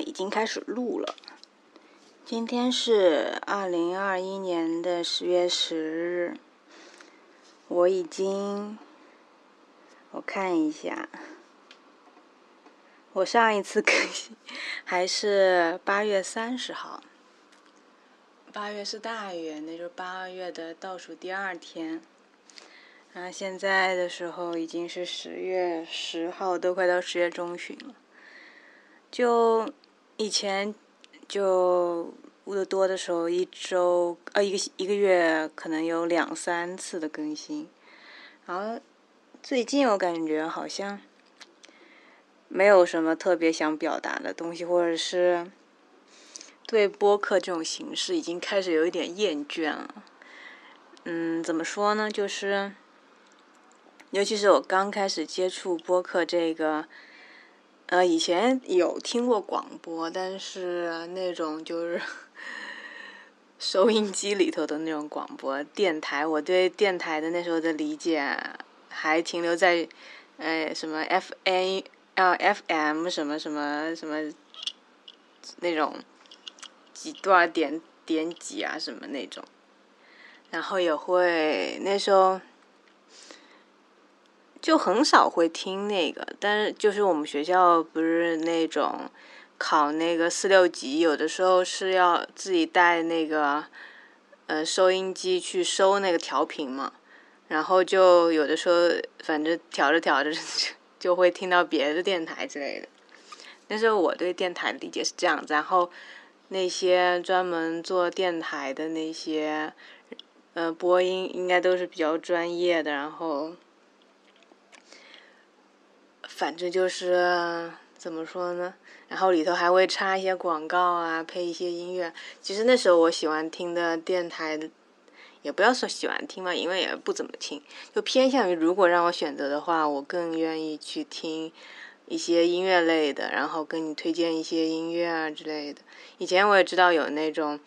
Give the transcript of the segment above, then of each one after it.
已经开始录了。今天是二零二一年的十月十日，我已经，我看一下，我上一次更新还是八月三十号，八月是大月，那就是八月的倒数第二天。然后现在的时候已经是十月十号，都快到十月中旬了。就以前就录的多的时候，一周呃一个一个月可能有两三次的更新。然后最近我感觉好像没有什么特别想表达的东西，或者是对播客这种形式已经开始有一点厌倦了。嗯，怎么说呢？就是。尤其是我刚开始接触播客这个，呃，以前有听过广播，但是那种就是 收音机里头的那种广播电台，我对电台的那时候的理解还停留在，哎，什么 F A L F M 什么什么什么那种几多少点点几啊什么那种，然后也会那时候。就很少会听那个，但是就是我们学校不是那种考那个四六级，有的时候是要自己带那个呃收音机去收那个调频嘛，然后就有的时候反正调着调着就会听到别的电台之类的。那时候我对电台的理解是这样子，然后那些专门做电台的那些呃播音应该都是比较专业的，然后。反正就是怎么说呢，然后里头还会插一些广告啊，配一些音乐。其实那时候我喜欢听的电台，也不要说喜欢听嘛，因为也不怎么听，就偏向于如果让我选择的话，我更愿意去听一些音乐类的，然后跟你推荐一些音乐啊之类的。以前我也知道有那种，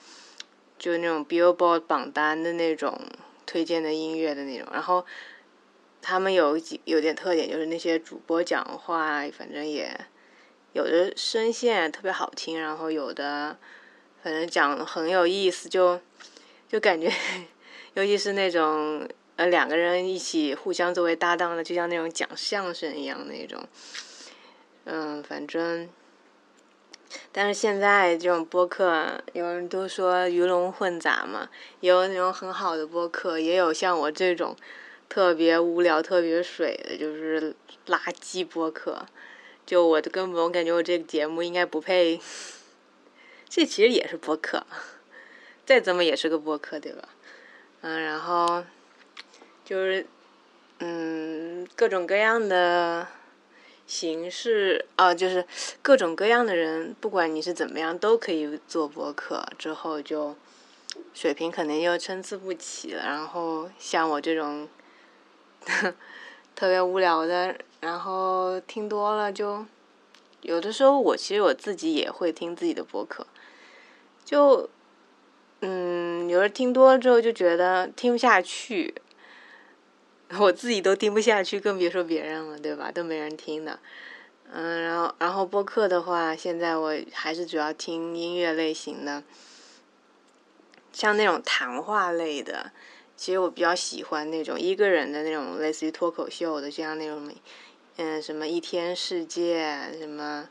就那种 Billboard 榜单的那种推荐的音乐的那种，然后。他们有几有点特点，就是那些主播讲话，反正也有的声线特别好听，然后有的反正讲很有意思，就就感觉，尤其是那种呃两个人一起互相作为搭档的，就像那种讲相声一样那种。嗯，反正，但是现在这种播客，有人都说鱼龙混杂嘛，也有那种很好的播客，也有像我这种。特别无聊、特别水的，就是垃圾播客。就我的根本，我感觉我这个节目应该不配。这其实也是播客，再怎么也是个播客，对吧？嗯，然后就是嗯，各种各样的形式啊，就是各种各样的人，不管你是怎么样，都可以做播客。之后就水平肯定又参差不齐了。然后像我这种。特别无聊的，然后听多了就，有的时候我其实我自己也会听自己的播客，就，嗯，有时候听多了之后就觉得听不下去，我自己都听不下去，更别说别人了，对吧？都没人听的，嗯，然后然后播客的话，现在我还是主要听音乐类型的，像那种谈话类的。其实我比较喜欢那种一个人的那种类似于脱口秀的，就像那种，嗯，什么一天世界什么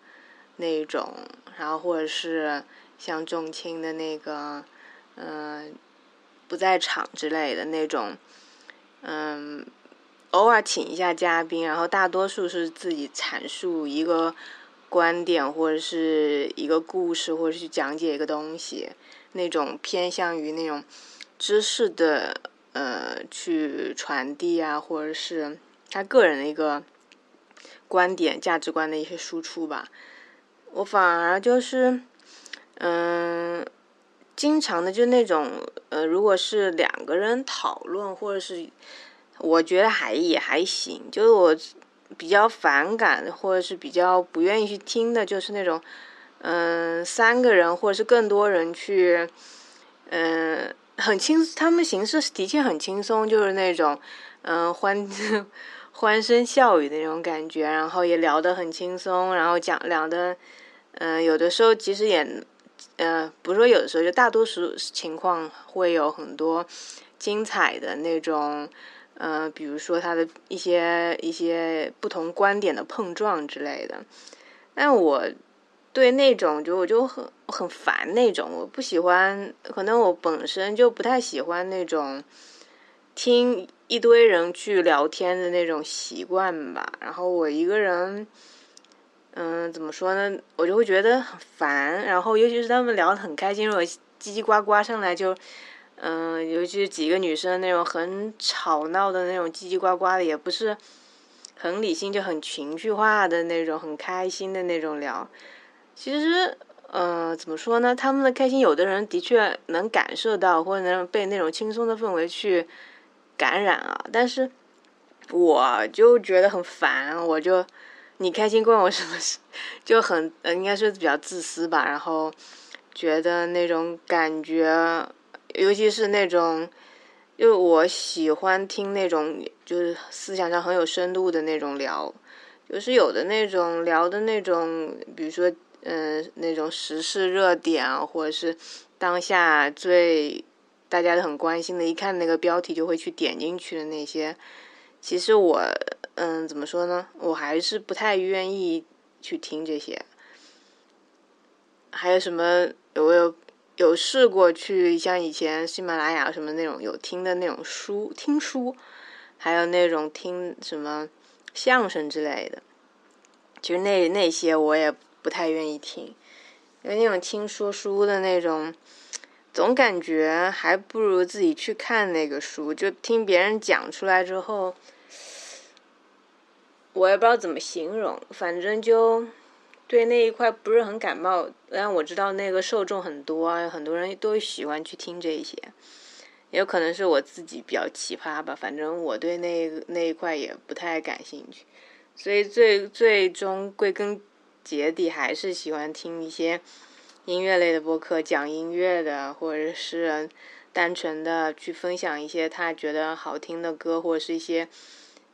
那种，然后或者是像重青的那个，嗯，不在场之类的那种，嗯，偶尔请一下嘉宾，然后大多数是自己阐述一个观点或者是一个故事，或者是讲解一个东西，那种偏向于那种知识的。呃，去传递啊，或者是他个人的一个观点、价值观的一些输出吧。我反而就是，嗯，经常的就那种，呃，如果是两个人讨论，或者是我觉得还也还行。就是我比较反感，或者是比较不愿意去听的，就是那种，嗯，三个人或者是更多人去，嗯。很轻，他们形式的确很轻松，就是那种，嗯，欢 欢声笑语的那种感觉，然后也聊得很轻松，然后讲聊的，嗯，有的时候其实也，呃，不是说有的时候，就大多数情况会有很多精彩的那种，呃，比如说他的一些一些不同观点的碰撞之类的。但我对那种就我就很很烦那种，我不喜欢，可能我本身就不太喜欢那种听一堆人去聊天的那种习惯吧。然后我一个人。嗯，怎么说呢？我就会觉得很烦，然后尤其是他们聊得很开心，我叽叽呱呱上来就，嗯，尤其是几个女生那种很吵闹的那种叽叽呱呱的，也不是很理性，就很情绪化的那种，很开心的那种聊。其实，嗯，怎么说呢？他们的开心，有的人的确能感受到，或者能被那种轻松的氛围去感染啊。但是，我就觉得很烦，我就。你开心关我什么事？就很呃，应该是比较自私吧。然后觉得那种感觉，尤其是那种，就我喜欢听那种就是思想上很有深度的那种聊，就是有的那种聊的那种，比如说嗯那种时事热点啊，或者是当下最大家都很关心的，一看那个标题就会去点进去的那些。其实我，嗯，怎么说呢？我还是不太愿意去听这些。还有什么？有有有试过去像以前喜马拉雅什么那种有听的那种书，听书，还有那种听什么相声之类的。其实那那些我也不太愿意听，因为那种听说书的那种。总感觉还不如自己去看那个书，就听别人讲出来之后，我也不知道怎么形容，反正就对那一块不是很感冒。但我知道那个受众很多啊，很多人都喜欢去听这些，也有可能是我自己比较奇葩吧。反正我对那那一块也不太感兴趣，所以最最终归根结底还是喜欢听一些。音乐类的播客，讲音乐的，或者是单纯的去分享一些他觉得好听的歌，或者是一些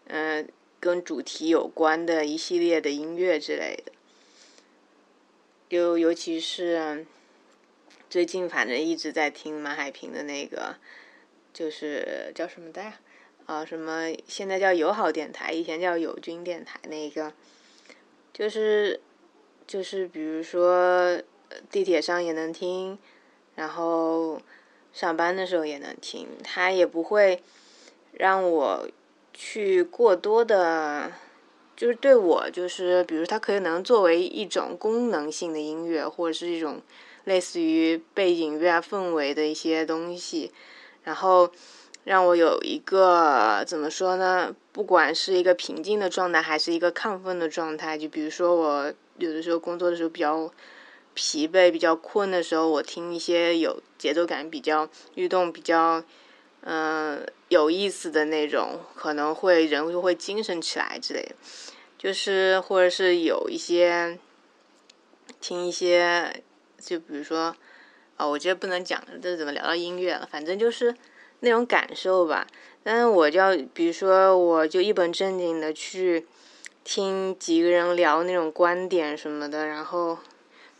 嗯跟主题有关的一系列的音乐之类的。就尤其是最近，反正一直在听马海平的那个，就是叫什么的呀？啊，什么现在叫友好电台，以前叫友军电台那个，就是就是比如说。地铁上也能听，然后上班的时候也能听，它也不会让我去过多的，就是对我就是，比如它可以能作为一种功能性的音乐，或者是一种类似于背景乐氛围的一些东西，然后让我有一个怎么说呢？不管是一个平静的状态，还是一个亢奋的状态，就比如说我有的时候工作的时候比较。疲惫、比较困的时候，我听一些有节奏感、比较律动、比较嗯有意思的那种，可能会人就会精神起来之类的。就是或者是有一些听一些，就比如说啊，我觉得不能讲这怎么聊到音乐了，反正就是那种感受吧。但是我就要，比如说，我就一本正经的去听几个人聊那种观点什么的，然后。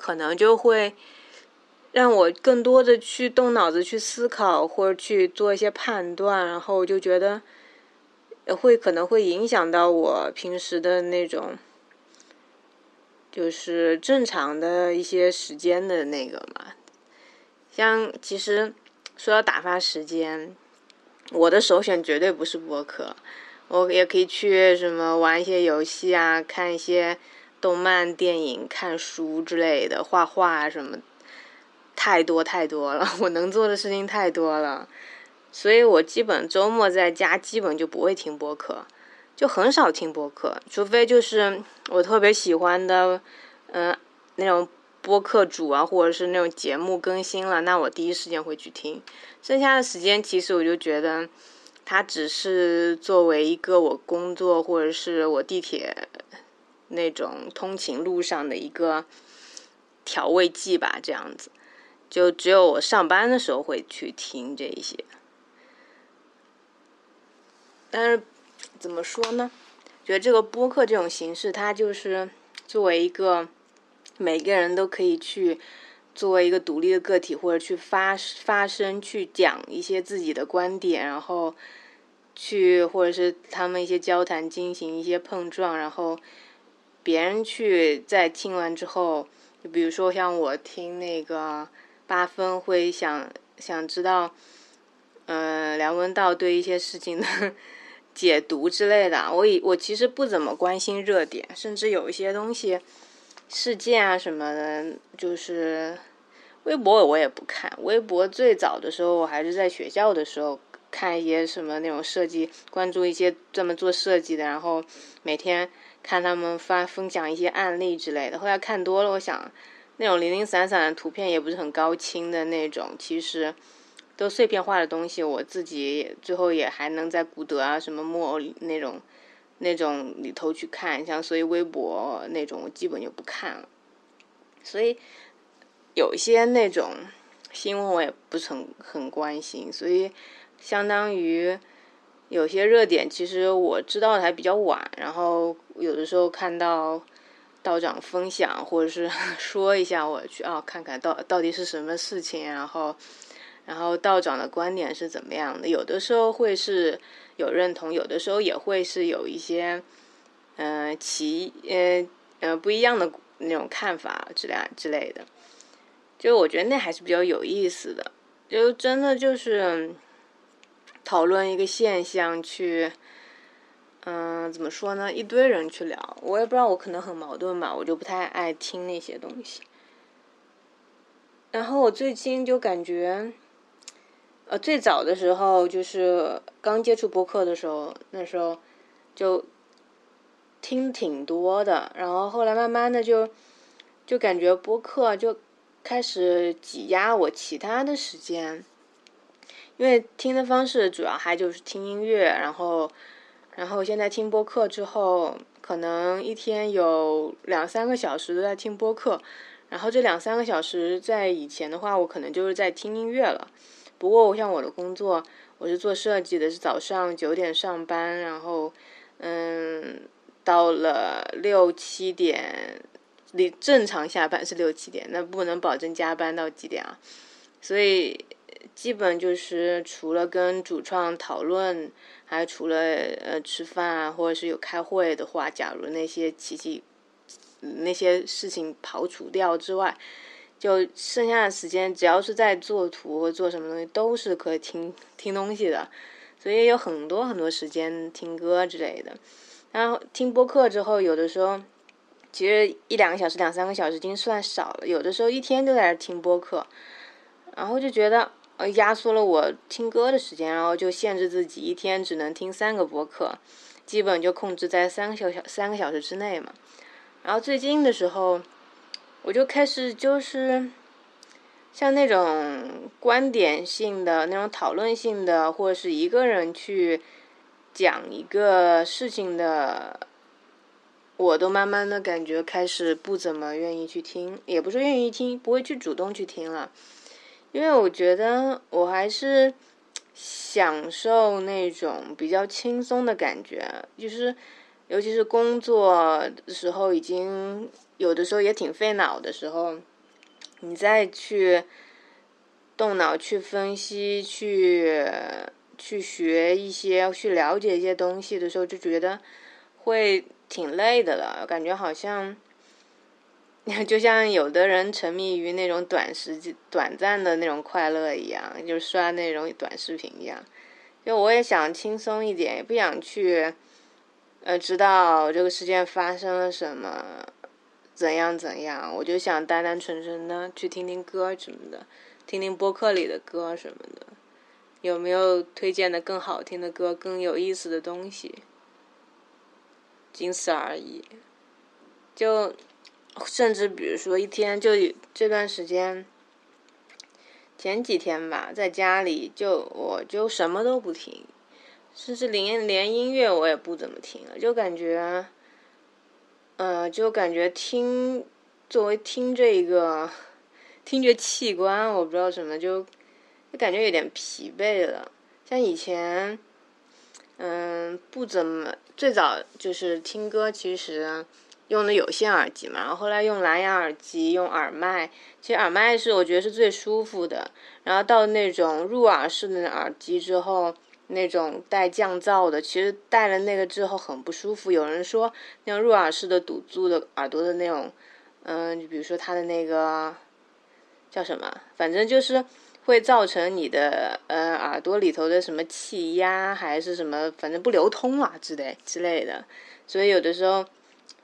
可能就会让我更多的去动脑子去思考，或者去做一些判断，然后我就觉得会可能会影响到我平时的那种，就是正常的一些时间的那个嘛。像其实说到打发时间，我的首选绝对不是播客，我也可以去什么玩一些游戏啊，看一些。动漫、电影、看书之类的，画画什么，太多太多了。我能做的事情太多了，所以我基本周末在家基本就不会听播客，就很少听播客，除非就是我特别喜欢的，嗯，那种播客主啊，或者是那种节目更新了，那我第一时间会去听。剩下的时间，其实我就觉得，它只是作为一个我工作或者是我地铁。那种通勤路上的一个调味剂吧，这样子，就只有我上班的时候会去听这一些。但是怎么说呢？觉得这个播客这种形式，它就是作为一个每个人都可以去作为一个独立的个体，或者去发发声，去讲一些自己的观点，然后去或者是他们一些交谈进行一些碰撞，然后别人去在听完之后，就比如说像我听那个八分会想想知道，嗯，梁文道对一些事情的 解读之类的，我以我其实不怎么关心热点，甚至有一些东西。事件啊什么的，就是微博我也不看。微博最早的时候，我还是在学校的时候看一些什么那种设计，关注一些专门做设计的，然后每天看他们发分享一些案例之类的。后来看多了，我想那种零零散散的图片也不是很高清的那种，其实都碎片化的东西，我自己最后也还能在古德啊什么木偶那种。那种里头去看，像所以微博那种我基本就不看了，所以有一些那种新闻我也不是很很关心，所以相当于有些热点其实我知道的还比较晚，然后有的时候看到道长分享或者是 说一下，我去啊看看到到底是什么事情，然后然后道长的观点是怎么样的，有的时候会是。有认同，有的时候也会是有一些，嗯，其呃呃不一样的那种看法之类之类的，就我觉得那还是比较有意思的，就真的就是讨论一个现象去，嗯，怎么说呢？一堆人去聊，我也不知道，我可能很矛盾吧，我就不太爱听那些东西。然后我最近就感觉。呃，最早的时候就是刚接触播客的时候，那时候就听挺多的，然后后来慢慢的就就感觉播客就开始挤压我其他的时间，因为听的方式主要还就是听音乐，然后然后现在听播客之后，可能一天有两三个小时都在听播客，然后这两三个小时在以前的话，我可能就是在听音乐了。不过，我像我的工作，我是做设计的，是早上九点上班，然后，嗯，到了六七点，你正常下班是六七点，那不能保证加班到几点啊？所以，基本就是除了跟主创讨论，还除了呃吃饭啊，或者是有开会的话，假如那些奇迹那些事情刨除掉之外。就剩下的时间，只要是在做图或做什么东西，都是可以听听东西的，所以有很多很多时间听歌之类的。然后听播客之后，有的时候其实一两个小时、两三个小时已经算少了，有的时候一天都在那听播客，然后就觉得呃压缩了我听歌的时间，然后就限制自己一天只能听三个播客，基本就控制在三个小小三个小时之内嘛。然后最近的时候。我就开始就是像那种观点性的、那种讨论性的，或者是一个人去讲一个事情的，我都慢慢的感觉开始不怎么愿意去听，也不是愿意听，不会去主动去听了，因为我觉得我还是享受那种比较轻松的感觉，就是尤其是工作的时候已经。有的时候也挺费脑的时候，你再去动脑去分析、去去学一些、去了解一些东西的时候，就觉得会挺累的了。感觉好像 就像有的人沉迷于那种短时间、短暂的那种快乐一样，就刷那种短视频一样。就我也想轻松一点，也不想去呃知道这个事件发生了什么。怎样怎样？我就想单单纯纯的去听听歌什么的，听听播客里的歌什么的，有没有推荐的更好听的歌、更有意思的东西？仅此而已。就甚至比如说一天就这段时间，前几天吧，在家里就我就什么都不听，甚至连连音乐我也不怎么听了，就感觉。嗯，就感觉听作为听这个听觉器官，我不知道什么，就就感觉有点疲惫了。像以前，嗯，不怎么最早就是听歌，其实用的有线耳机嘛，然后后来用蓝牙耳机，用耳麦。其实耳麦是我觉得是最舒服的。然后到那种入耳式的耳机之后，那种带降噪的，其实戴了那个之后很不舒服。有人说那种入耳式的堵住的耳朵的那种，嗯，就比如说它的那个叫什么，反正就是会造成你的呃耳朵里头的什么气压还是什么，反正不流通啊之类之类的。所以有的时候。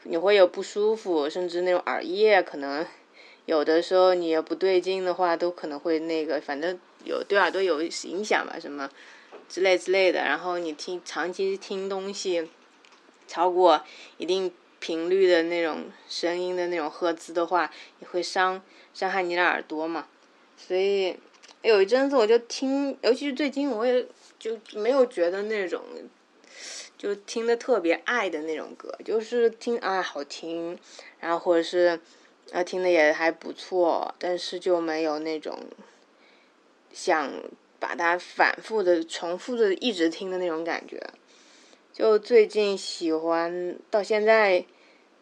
你会有不舒服，甚至那种耳液可能有的时候你也不对劲的话，都可能会那个，反正有对耳朵有影响吧，什么之类之类的。然后你听长期听东西，超过一定频率的那种声音的那种赫兹的话，也会伤伤害你的耳朵嘛。所以有一阵子我就听，尤其是最近，我也就没有觉得那种。就听的特别爱的那种歌，就是听啊好听，然后或者是啊听的也还不错，但是就没有那种想把它反复的、重复的一直听的那种感觉。就最近喜欢到现在，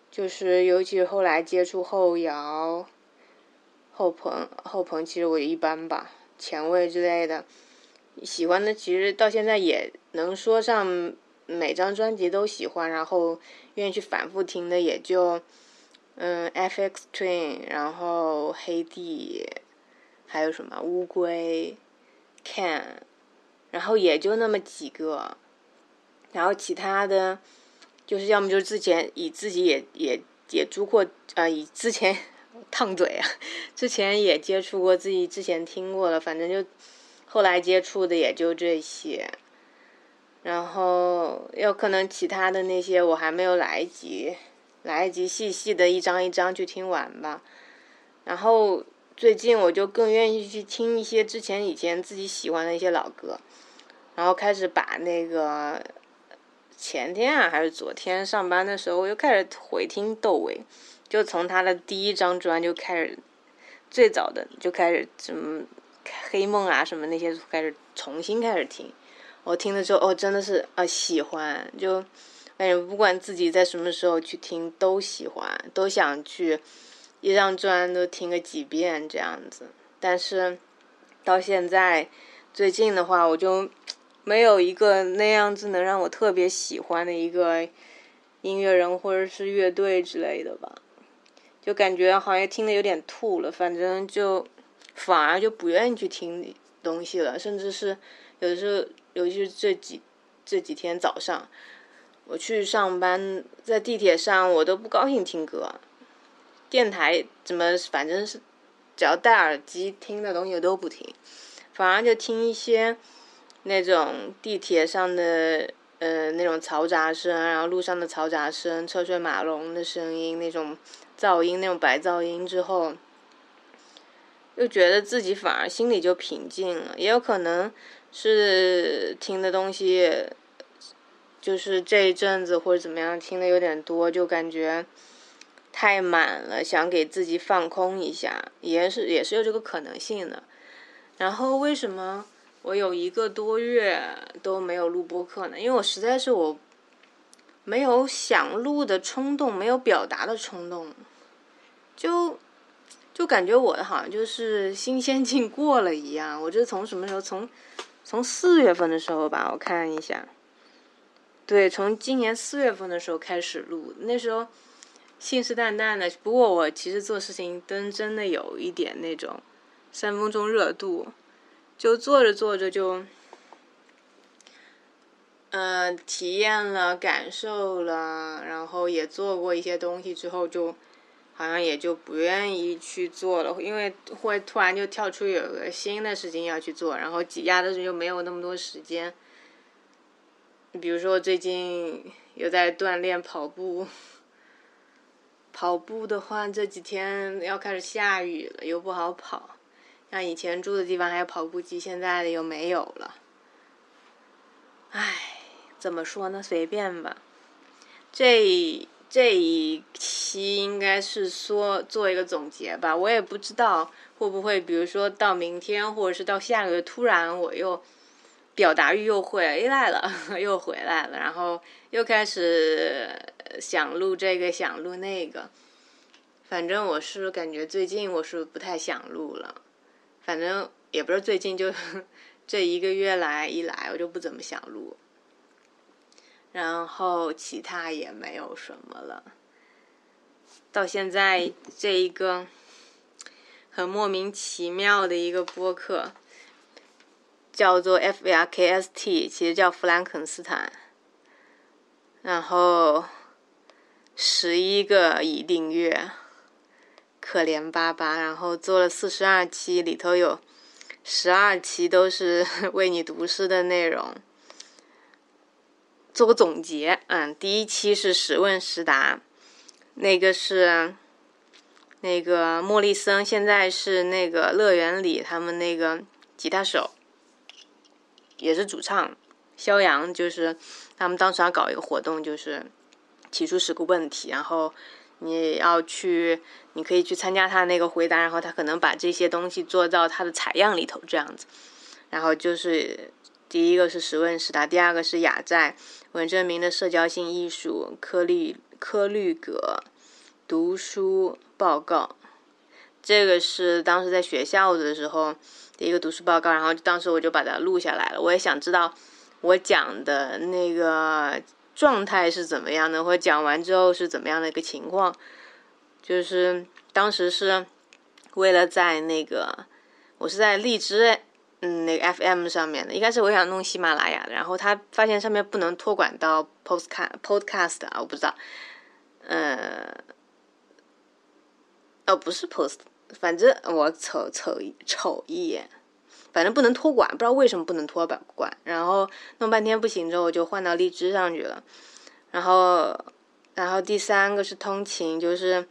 就是尤其是后来接触后摇、后朋、后朋，其实我一般吧，前卫之类的，喜欢的其实到现在也能说上。每张专辑都喜欢，然后愿意去反复听的也就，嗯，FX Twin，然后黑帝，还有什么乌龟，Can，然后也就那么几个，然后其他的，就是要么就是之前以自己也也也租过啊，以之前 烫嘴啊，之前也接触过自己之前听过了，反正就后来接触的也就这些。然后有可能其他的那些我还没有来得及，来得及细细的一张一张去听完吧。然后最近我就更愿意去听一些之前以前自己喜欢的一些老歌，然后开始把那个前天啊还是昨天上班的时候，我又开始回听窦唯，就从他的第一张专就开始，最早的就开始什么黑梦啊什么那些开始重新开始听。我听了之后，哦，真的是啊，喜欢，就，哎，不管自己在什么时候去听，都喜欢，都想去一张专都听个几遍这样子。但是到现在，最近的话，我就没有一个那样子能让我特别喜欢的一个音乐人或者是乐队之类的吧，就感觉好像听的有点吐了，反正就反而就不愿意去听东西了，甚至是有的时候。尤其是这几这几天早上，我去上班，在地铁上我都不高兴听歌，电台怎么反正是只要戴耳机听的东西我都不听，反而就听一些那种地铁上的呃那种嘈杂声，然后路上的嘈杂声、车水马龙的声音那种噪音那种白噪音之后，又觉得自己反而心里就平静了，也有可能。是听的东西，就是这一阵子或者怎么样听的有点多，就感觉太满了，想给自己放空一下，也是也是有这个可能性的。然后为什么我有一个多月都没有录播课呢？因为我实在是我没有想录的冲动，没有表达的冲动，就就感觉我的好像就是新鲜劲过了一样。我就从什么时候从？从四月份的时候吧，我看一下，对，从今年四月份的时候开始录，那时候信誓旦旦的。不过我其实做事情真真的有一点那种三分钟热度，就做着做着就，嗯，体验了、感受了，然后也做过一些东西之后就。好像也就不愿意去做了，因为会突然就跳出有个新的事情要去做，然后挤压的就没有那么多时间。比如说最近又在锻炼跑步，跑步的话这几天要开始下雨了，又不好跑。像以前住的地方还有跑步机，现在的又没有了。唉，怎么说呢？随便吧。这。这一期应该是说做一个总结吧，我也不知道会不会，比如说到明天或者是到下个月，突然我又表达欲又回来了，又回来了，然后又开始想录这个想录那个，反正我是感觉最近我是不太想录了，反正也不是最近，就 这一个月来一来我就不怎么想录，然后其他也没有什么了。到现在这一个很莫名其妙的一个播客，叫做 F V R K S T，其实叫弗兰肯斯坦。然后十一个已订阅，可怜巴巴。然后做了四十二期，里头有十二期都是 为你读诗的内容。做个总结，嗯，第一期是实问实答。那个是那个莫里森，现在是那个乐园里他们那个吉他手，也是主唱。肖阳就是他们当时要搞一个活动，就是提出十个问题，然后你要去，你可以去参加他那个回答，然后他可能把这些东西做到他的采样里头这样子。然后就是第一个是实问实答，第二个是雅在文征明的社交性艺术，颗粒。科律格读书报告，这个是当时在学校的时候的一个读书报告，然后当时我就把它录下来了。我也想知道我讲的那个状态是怎么样的，或者讲完之后是怎么样的一个情况。就是当时是为了在那个我是在荔枝嗯那个 FM 上面的，一开始我想弄喜马拉雅的，然后他发现上面不能托管到 Podcast Podcast 啊，我不知道。呃，哦，不是 post，反正我瞅瞅瞅一眼，反正不能托管，不知道为什么不能托管。然后弄半天不行之后，我就换到荔枝上去了。然后，然后第三个是通勤，就是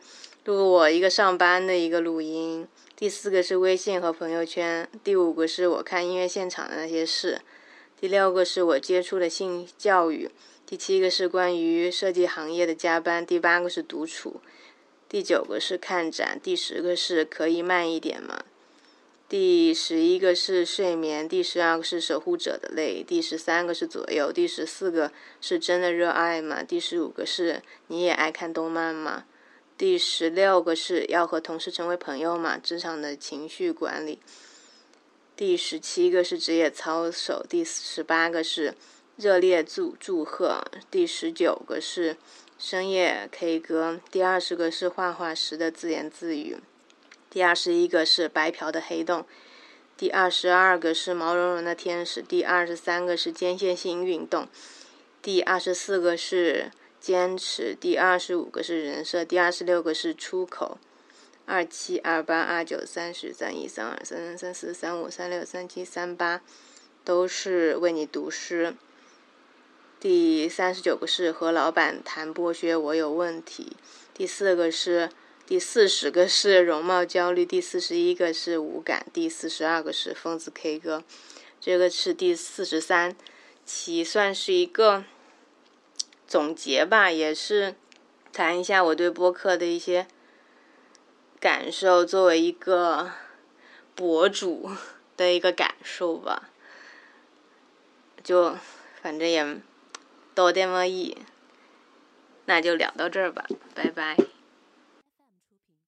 录我一个上班的一个录音。第四个是微信和朋友圈。第五个是我看音乐现场的那些事。第六个是我接触的性教育。第七个是关于设计行业的加班，第八个是独处，第九个是看展，第十个是可以慢一点吗？第十一个是睡眠，第十二个是守护者的泪，第十三个是左右，第十四个是真的热爱吗？第十五个是你也爱看动漫吗？第十六个是要和同事成为朋友嘛？职场的情绪管理。第十七个是职业操守，第十八个是。热烈祝祝贺！第十九个是深夜 K 歌，第二十个是画画时的自言自语，第二十一个是白嫖的黑洞，第二十二个是毛茸茸的天使，第二十三个是间歇性运动，第二十四个是坚持，第二十五个是人设，第二十六个是出口。二七二八二九三十三一三二三三三四三五三六三七三八，都是为你读诗。第三十九个是和老板谈剥削，我有问题。第四个是第四十个是容貌焦虑。第四十一个是无感。第四十二个是疯子 K 歌。这个是第四十三期，算是一个总结吧，也是谈一下我对播客的一些感受，作为一个博主 的一个感受吧。就反正也。多点么意，那就聊到这儿吧，拜拜。